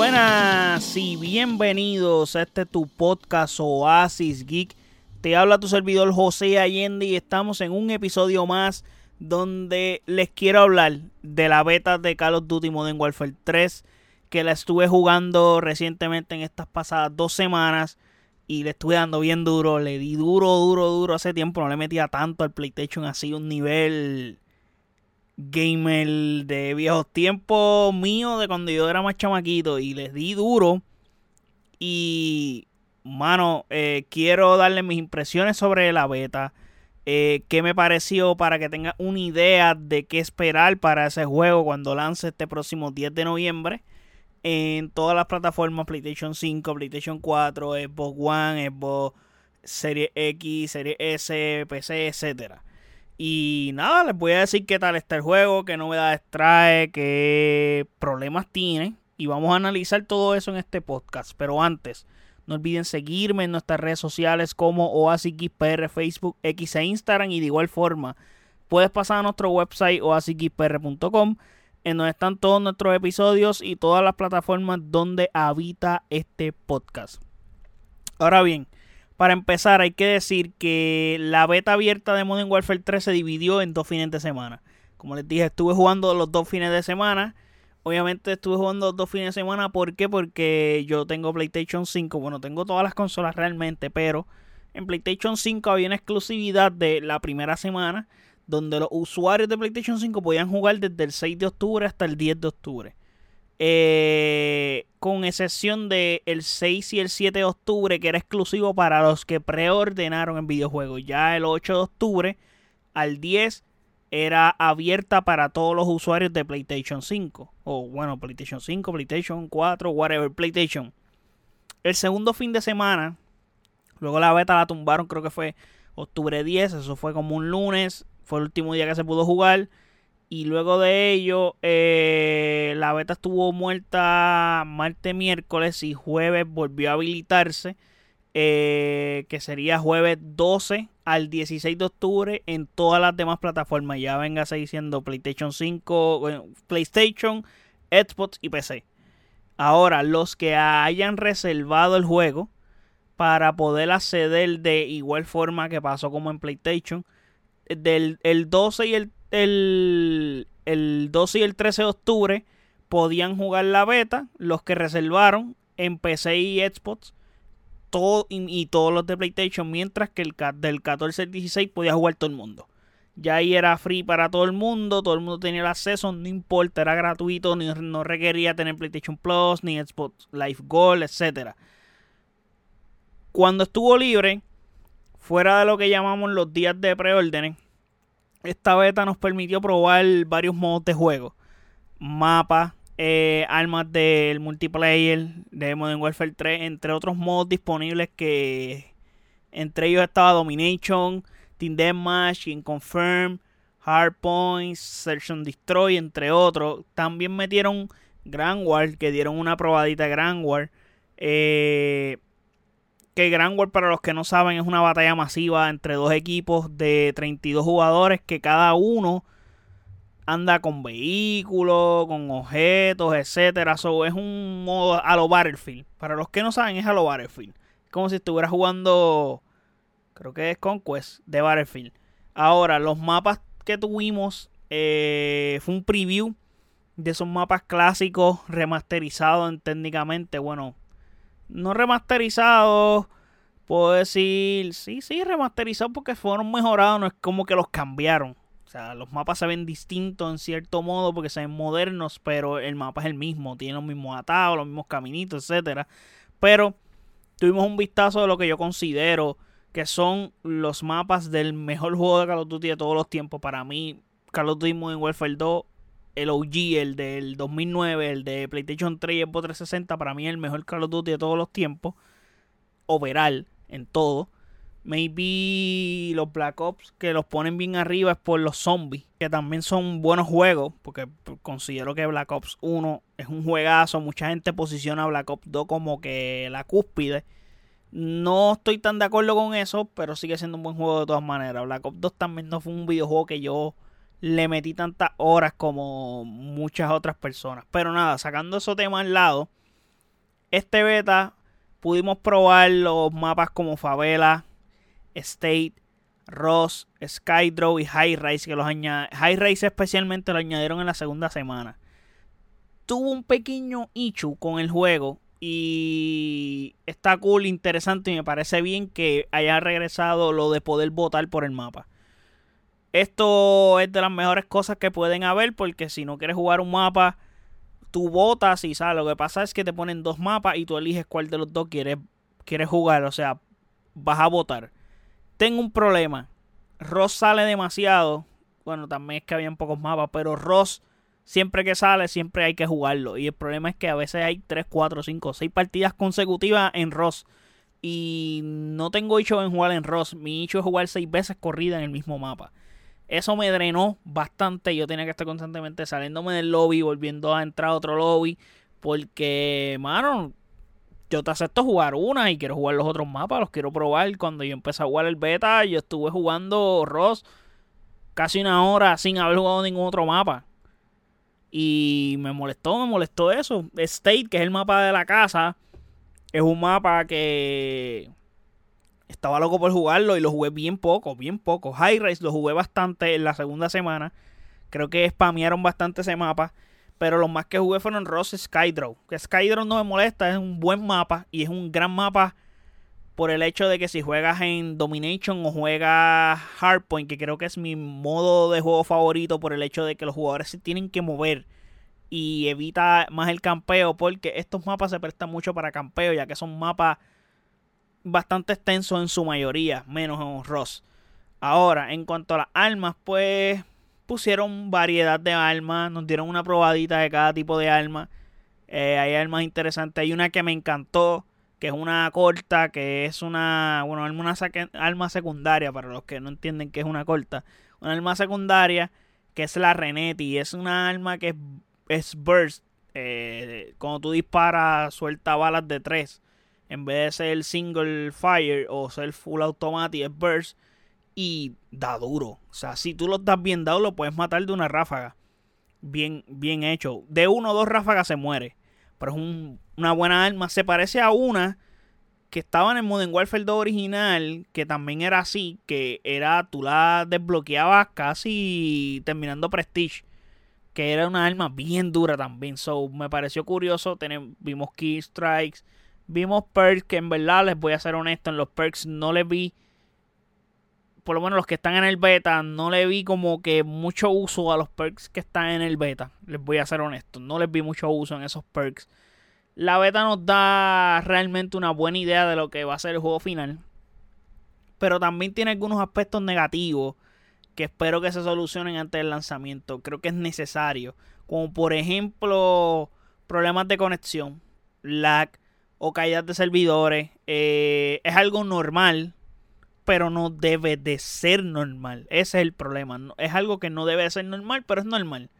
Buenas y bienvenidos a este tu podcast Oasis Geek. Te habla tu servidor José Allende y estamos en un episodio más donde les quiero hablar de la beta de Call of Duty Modern Warfare 3 que la estuve jugando recientemente en estas pasadas dos semanas y le estuve dando bien duro, le di duro, duro, duro hace tiempo, no le metía tanto al PlayStation así un nivel gamer de viejos tiempos mío de cuando yo era más chamaquito y les di duro. Y mano eh, quiero darle mis impresiones sobre la beta. Eh, qué me pareció para que tenga una idea de qué esperar para ese juego cuando lance este próximo 10 de noviembre en todas las plataformas PlayStation 5, PlayStation 4, Xbox One, Xbox Serie X, Serie S, PC, etcétera. Y nada, les voy a decir qué tal está el juego, qué novedades trae, qué problemas tiene. Y vamos a analizar todo eso en este podcast. Pero antes, no olviden seguirme en nuestras redes sociales como OasisXPR, Facebook, X e Instagram. Y de igual forma, puedes pasar a nuestro website oasisxpr.com en donde están todos nuestros episodios y todas las plataformas donde habita este podcast. Ahora bien, para empezar hay que decir que la beta abierta de Modern Warfare 3 se dividió en dos fines de semana. Como les dije, estuve jugando los dos fines de semana. Obviamente estuve jugando los dos fines de semana. ¿Por qué? Porque yo tengo PlayStation 5. Bueno, tengo todas las consolas realmente, pero en PlayStation 5 había una exclusividad de la primera semana donde los usuarios de PlayStation 5 podían jugar desde el 6 de octubre hasta el 10 de octubre. Eh, con excepción del el 6 y el 7 de octubre, que era exclusivo para los que preordenaron en videojuegos. Ya el 8 de octubre al 10 era abierta para todos los usuarios de PlayStation 5. O bueno, PlayStation 5, PlayStation 4, whatever, PlayStation. El segundo fin de semana, luego la beta la tumbaron, creo que fue octubre 10, eso fue como un lunes fue el último día que se pudo jugar. Y luego de ello, eh, la beta estuvo muerta martes, miércoles y jueves volvió a habilitarse. Eh, que sería jueves 12 al 16 de octubre en todas las demás plataformas. Ya venga diciendo PlayStation 5, PlayStation, Xbox y PC. Ahora, los que hayan reservado el juego para poder acceder de igual forma que pasó como en PlayStation del el 12 y el, el, 12 y el 13 de octubre podían jugar la beta, los que reservaron en PC y Xbox todo, y, todos los de PlayStation, mientras que el del 14 al 16 podía jugar todo el mundo. Ya ahí era free para todo el mundo, todo el mundo tenía el acceso, no importa, era gratuito, ni, no requería tener PlayStation Plus, ni Xbox Live Gold, etc. Cuando estuvo libre, fuera de lo que llamamos los días de preorden, esta beta nos permitió probar varios modos de juego. Mapas, eh, armas del multiplayer de Modern Warfare 3, entre otros modos disponibles que entre ellos estaba Domination, Team Deathmatch, Confirm, Hardpoint, Search and Destroy, entre otros. También metieron Grand War, que dieron una probadita de Grand War. Eh, que Grand War, para los que no saben, es una batalla masiva entre dos equipos de 32 jugadores que cada uno anda con vehículos, con objetos, etcétera. So, es un modo a lo Battlefield. Para los que no saben, es a lo Battlefield. Como si estuviera jugando, creo que es Conquest de Battlefield. Ahora, los mapas que tuvimos eh, fue un preview de esos mapas clásicos remasterizados técnicamente. Bueno, no remasterizados, puedo decir, sí, sí, remasterizados porque fueron mejorados, no es como que los cambiaron. O sea, los mapas se ven distintos en cierto modo porque se ven modernos, pero el mapa es el mismo, tiene los mismos atados, los mismos caminitos, etcétera. Pero tuvimos un vistazo de lo que yo considero que son los mapas del mejor juego de Call of Duty de todos los tiempos. Para mí, Call of Duty Modern Warfare 2 el OG, el del 2009, el de PlayStation 3 y Xbox 360, para mí es el mejor Call of Duty de todos los tiempos. Overall, en todo. Maybe los Black Ops que los ponen bien arriba es por los zombies, que también son buenos juegos, porque considero que Black Ops 1 es un juegazo. Mucha gente posiciona a Black Ops 2 como que la cúspide. No estoy tan de acuerdo con eso, pero sigue siendo un buen juego de todas maneras. Black Ops 2 también no fue un videojuego que yo le metí tantas horas como muchas otras personas. Pero nada, sacando esos temas al lado, este beta pudimos probar los mapas como Favela, State, Ross, Skydraw y High Rise, que los High Rise especialmente lo añadieron en la segunda semana. Tuvo un pequeño issue con el juego y está cool, interesante y me parece bien que haya regresado lo de poder votar por el mapa. Esto es de las mejores cosas que pueden haber porque si no quieres jugar un mapa, tú votas y sabes, lo que pasa es que te ponen dos mapas y tú eliges cuál de los dos quieres, quieres jugar, o sea, vas a votar. Tengo un problema. Ross sale demasiado. Bueno, también es que habían pocos mapas, pero Ross siempre que sale, siempre hay que jugarlo. Y el problema es que a veces hay 3, 4, 5, 6 partidas consecutivas en Ross. Y no tengo hecho en jugar en Ross. Mi hecho es jugar 6 veces corrida en el mismo mapa. Eso me drenó bastante. Yo tenía que estar constantemente saliéndome del lobby, volviendo a entrar a otro lobby. Porque, mano, yo te acepto jugar una y quiero jugar los otros mapas, los quiero probar. Cuando yo empecé a jugar el beta, yo estuve jugando Ross casi una hora sin haber jugado ningún otro mapa. Y me molestó, me molestó eso. State, que es el mapa de la casa, es un mapa que estaba loco por jugarlo y lo jugué bien poco, bien poco. High Rise lo jugué bastante en la segunda semana. Creo que spamearon bastante ese mapa. Pero los más que jugué fueron Ross Skydraw. Que Skydraw no me molesta, es un buen mapa y es un gran mapa por el hecho de que si juegas en Domination o juegas Hardpoint, que creo que es mi modo de juego favorito por el hecho de que los jugadores se tienen que mover y evita más el campeo porque estos mapas se prestan mucho para campeo ya que son mapas bastante extensos en su mayoría, menos en Ross. Ahora, en cuanto a las armas, pues pusieron variedad de armas, nos dieron una probadita de cada tipo de arma. Eh, hay armas interesantes, hay una que me encantó, que es una corta, que es una, bueno, una arma secundaria, para los que no entienden qué es una corta. Una arma secundaria, que es la Renetti, es una arma que es, burst. Eh, cuando tú disparas, suelta balas de 3 en vez de ser single fire o ser full automatic, es burst y da duro. O sea, si tú lo estás bien dado, lo puedes matar de una ráfaga. Bien, bien hecho. De uno o dos ráfagas se muere. Pero es una buena arma. Se parece a una que estaba en el Modern Warfare 2 original, que también era así, que era, tú la desbloqueabas casi terminando Prestige, que era una arma bien dura también. So, me pareció curioso, tenemos, vimos Key Strikes, Vimos perks que en verdad, les voy a ser honesto, en los perks no les vi, por lo menos los que están en el beta, no le vi como que mucho uso a los perks que están en el beta. Les voy a ser honesto, no les vi mucho uso en esos perks. La beta nos da realmente una buena idea de lo que va a ser el juego final. Pero también tiene algunos aspectos negativos que espero que se solucionen antes del lanzamiento. Creo que es necesario. Como por ejemplo problemas de conexión, lag, o caídas de servidores. Eh, es algo normal, pero no debe de ser normal. Ese es el problema. Es algo que no debe de ser normal, pero es normal.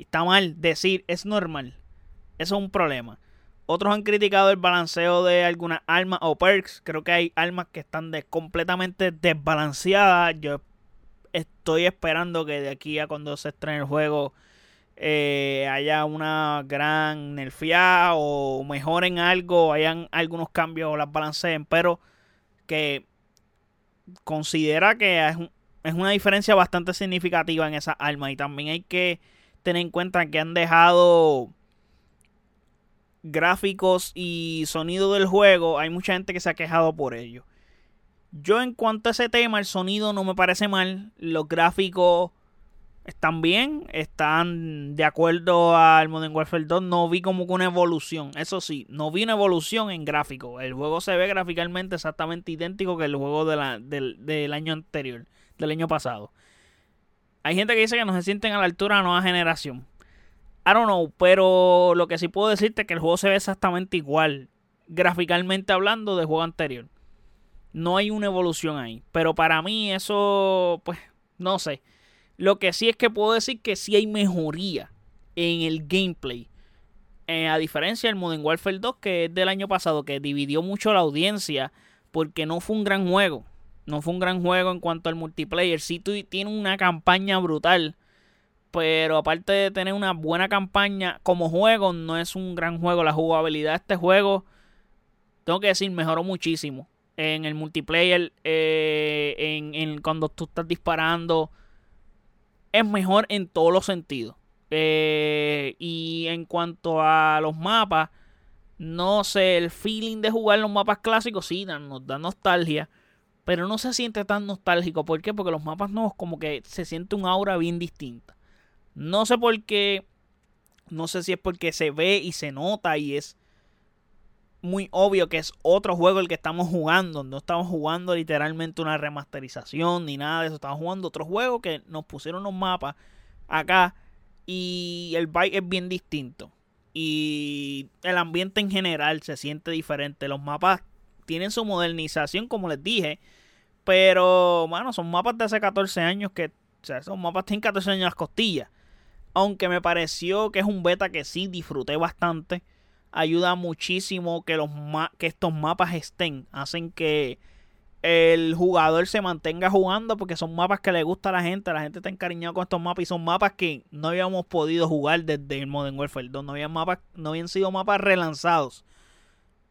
está mal decir es normal. Eso es un problema. Otros han criticado el balanceo de algunas armas o perks. Creo que hay armas que están completamente desbalanceadas. Yo estoy esperando que de aquí a cuando se estrene el juego eh, haya una gran nerfeada o mejoren algo, hayan algunos cambios o las balanceen, pero que considera que es, una diferencia bastante significativa en esa arma. Y también hay que tener en cuenta que han dejado gráficos y sonido del juego, hay mucha gente que se ha quejado por ello. Yo en cuanto a ese tema, el sonido no me parece mal, los gráficos están bien, están de acuerdo al Modern Warfare 2. No vi como que una evolución. Eso sí, no vi una evolución en gráfico. El juego se ve gráficamente exactamente idéntico que el juego del, año anterior, del año pasado. Hay gente que dice que no se sienten a la altura de la nueva generación. I don't know, pero lo que sí puedo decirte es que el juego se ve exactamente igual, gráficamente hablando, del juego anterior. No hay una evolución ahí. Pero para mí eso, pues, no sé. Lo que sí es que puedo decir que sí hay mejoría en el gameplay. Eh, a diferencia del Modern Warfare 2, que es del año pasado, que dividió mucho la audiencia porque no fue un gran juego. No fue un gran juego en cuanto al multiplayer. Sí tiene una campaña brutal, Pero aparte de tener una buena campaña, como juego, no es un gran juego. La jugabilidad de este juego, tengo que decir, mejoró muchísimo. En el multiplayer, eh, en, cuando tú estás disparando, es mejor en todos los sentidos. Eh, y en cuanto a los mapas, no sé, el feeling de jugar los mapas clásicos sí nos da nostalgia. Pero no se siente tan nostálgico. ¿Por qué? Porque los mapas nuevos como que se siente un aura bien distinta. No sé por qué. No sé si es porque se ve y se nota y es muy obvio que es otro juego el que estamos jugando. No estamos jugando literalmente una remasterización ni nada de eso. Estamos jugando otro juego que nos pusieron los mapas acá y el bike es bien distinto. Y el ambiente en general se siente diferente. Los mapas tienen su modernización, como les dije. Pero, bueno, son mapas de hace 14 años que, o sea, son mapas tienen 14 años las costillas. Aunque me pareció que es un beta que sí disfruté bastante. Ayuda muchísimo que, los que estos mapas estén. Hacen que el jugador se mantenga jugando porque son mapas que le gusta a la gente. La gente está encariñada con estos mapas y son mapas que no habíamos podido jugar desde el Modern Warfare 2. No, habían mapas, no habían sido mapas relanzados.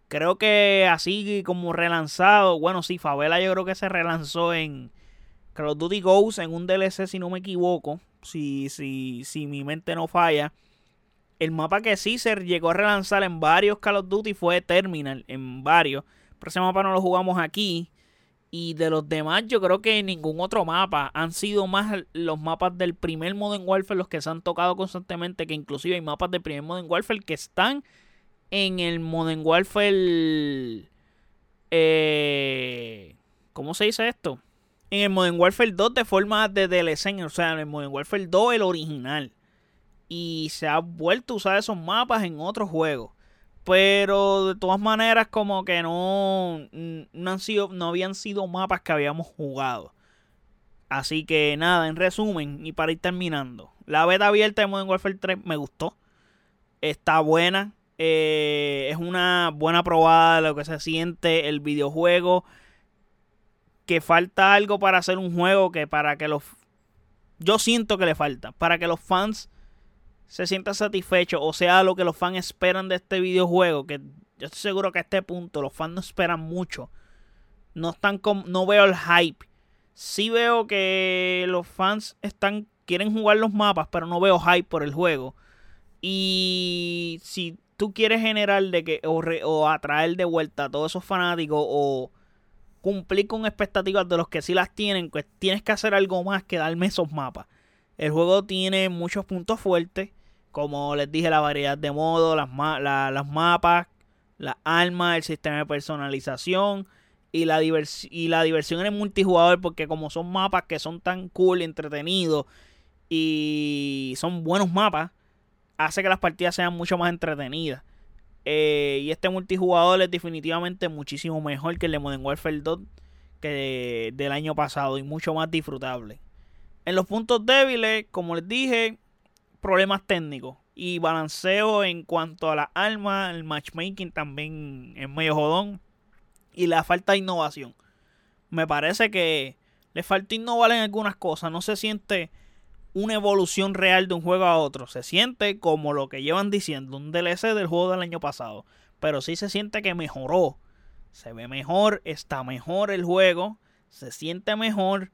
Creo que así como relanzado, bueno, sí, Favela yo creo que se relanzó en Call of Duty Ghost en un DLC si no me equivoco, si, si, si mi mente no falla. El mapa que se llegó a relanzar en varios Call of Duty fue Terminal, en varios. Pero ese mapa no lo jugamos aquí. Y de los demás, yo creo que ningún otro mapa han sido más los mapas del primer Modern Warfare los que se han tocado constantemente. Que inclusive hay mapas del primer Modern Warfare que están en el Modern Warfare. Eh, ¿Cómo se dice esto? En el Modern Warfare 2 de forma de DLC. O sea, en el Modern Warfare 2 el original. Y se ha vuelto a usar esos mapas en otros juegos. Pero de todas maneras, como que no, no, han sido, no habían sido mapas que habíamos jugado. Así que nada, en resumen, y para ir terminando. La beta abierta de Modern Warfare 3 me gustó. Está buena. Eh, es una buena probada de lo que se siente el videojuego. Que falta algo para hacer un juego que para que los... Yo siento que le falta. Para que los fans se sientan satisfechos. O sea, lo que los fans esperan de este videojuego. Que yo estoy seguro que a este punto los fans no esperan mucho. No están con, no veo el hype. Sí veo que los fans están quieren jugar los mapas, pero no veo hype por el juego. Y si tú quieres generar de que o, atraer de vuelta a todos esos fanáticos o cumplir con expectativas de los que sí las tienen, pues tienes que hacer algo más que darme esos mapas. El juego tiene muchos puntos fuertes, como les dije, la variedad de modos, las, las mapas, las armas, el sistema de personalización y la, y la diversión en el multijugador, porque como son mapas que son tan cool, entretenidos y son buenos mapas, hace que las partidas sean mucho más entretenidas. Eh, y este multijugador es definitivamente muchísimo mejor que el de Modern Warfare 2 que del año pasado y mucho más disfrutable. En los puntos débiles, como les dije, problemas técnicos y balanceo en cuanto a las armas, el matchmaking también es medio jodón y la falta de innovación. Me parece que le falta innovar en algunas cosas, no se siente una evolución real de un juego a otro. Se siente como lo que llevan diciendo, un DLC del juego del año pasado. Pero sí se siente que mejoró. Se ve mejor, está mejor el juego, se siente mejor,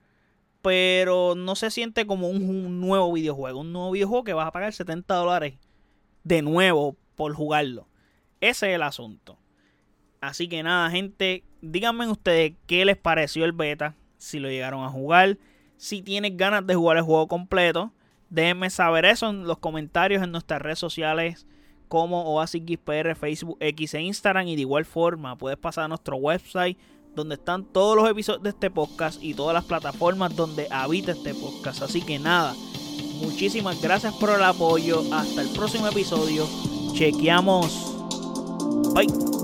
pero no se siente como un, nuevo videojuego. Un nuevo videojuego que vas a pagar 70 dólares de nuevo por jugarlo. Ese es el asunto. Así que nada, gente, díganme ustedes qué les pareció el beta, si lo llegaron a jugar si tienes ganas de jugar el juego completo, déjenme saber eso en los comentarios en nuestras redes sociales como OasisXPR, Facebook, X e Instagram. Y de igual forma, puedes pasar a nuestro website donde están todos los episodios de este podcast y todas las plataformas donde habita este podcast. Así que nada, muchísimas gracias por el apoyo. Hasta el próximo episodio. Chequeamos. Bye.